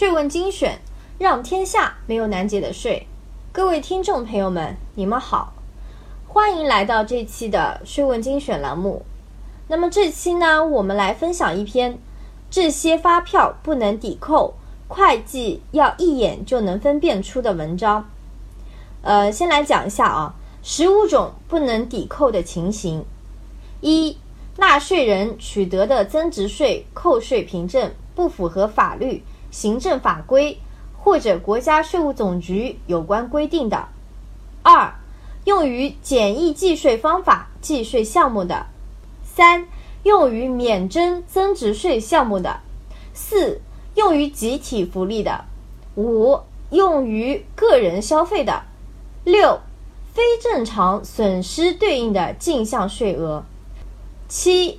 税问精选，让天下没有难解的税。各位听众朋友们，你们好，欢迎来到这期的税问精选栏目。那么这期呢，我们来分享一篇这些发票不能抵扣，会计要一眼就能分辨出的文章。呃，先来讲一下啊，十五种不能抵扣的情形。一、纳税人取得的增值税扣税凭证不符合法律、行政法规或者国家税务总局有关规定的；二、用于简易计税方法计税项目的；三、用于免征增值税项目的；四、用于集体福利的；五、用于个人消费的；六、非正常损失对应的进项税额。七、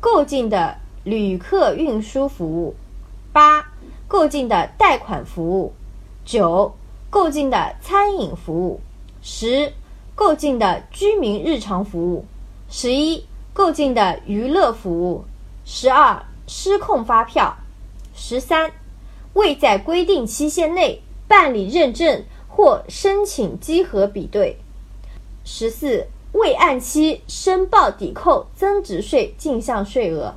购进的旅客运输服务；八、购进的贷款服务；九、购进的餐饮服务；十、购进的居民日常服务；十一、购进的娱乐服务；十二、失控发票；十三、未在规定期限内办理认证或申请稽核比对；十四。未按期申报抵扣增值税进项税额。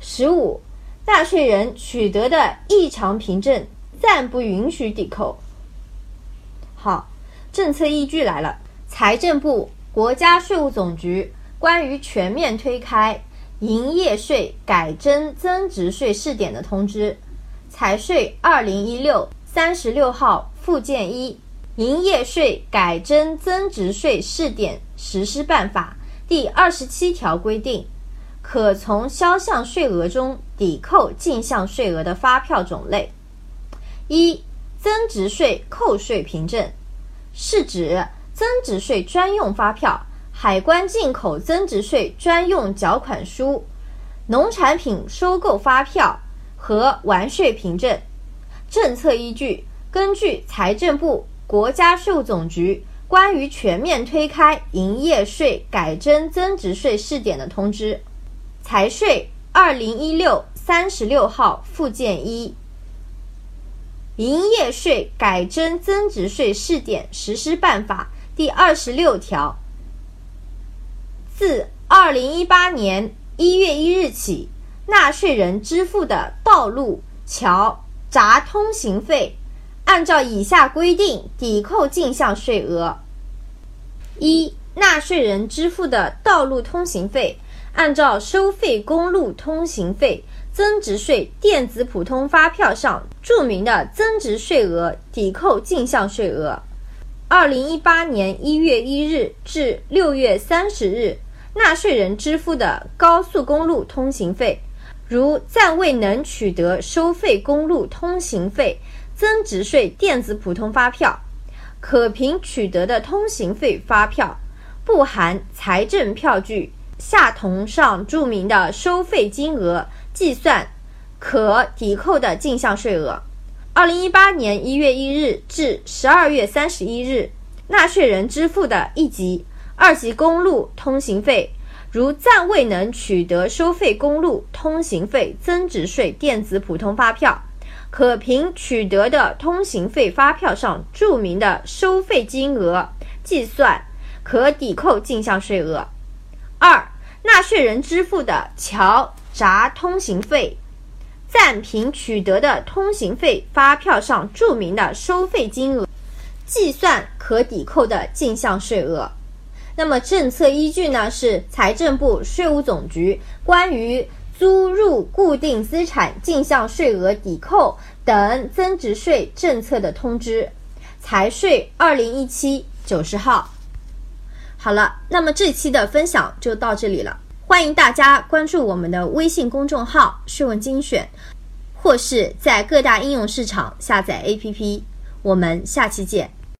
十五，纳税人取得的异常凭证暂不允许抵扣。好，政策依据来了：财政部、国家税务总局关于全面推开营业税改征增值税试点的通知（财税二零一六三十六号附件一）。营业税改征增值税试点实施办法第二十七条规定，可从销项税额中抵扣进项税额的发票种类：一、增值税扣税凭证，是指增值税专用发票、海关进口增值税专用缴款书、农产品收购发票和完税凭证。政策依据：根据财政部。国家税务总局关于全面推开营业税改征增值税试点的通知（财税二零一六三十六号附件一），营业税改征增值税试点实施办法第二十六条，自二零一八年一月一日起，纳税人支付的道路、桥、闸通行费。按照以下规定抵扣进项税额：一、纳税人支付的道路通行费，按照收费公路通行费增值税电子普通发票上注明的增值税额抵扣进项税额。二零一八年一月一日至六月三十日，纳税人支付的高速公路通行费，如暂未能取得收费公路通行费。增值税电子普通发票，可凭取得的通行费发票不含财政票据下同上注明的收费金额计算可抵扣的进项税额。二零一八年一月一日至十二月三十一日，纳税人支付的一级、二级公路通行费，如暂未能取得收费公路通行费增值税电子普通发票。可凭取得的通行费发票上注明的收费金额计算，可抵扣进项税额。纳税人支付的桥闸通行费，暂凭取得的通行费发票上注明的收费金额计算，可抵扣的进项税额。那么政策依据呢？是财政部、税务总局关于。租入固定资产进项税额抵扣等增值税政策的通知，财税二零一七九十号。好了，那么这期的分享就到这里了。欢迎大家关注我们的微信公众号“税问精选”，或是在各大应用市场下载 APP。我们下期见。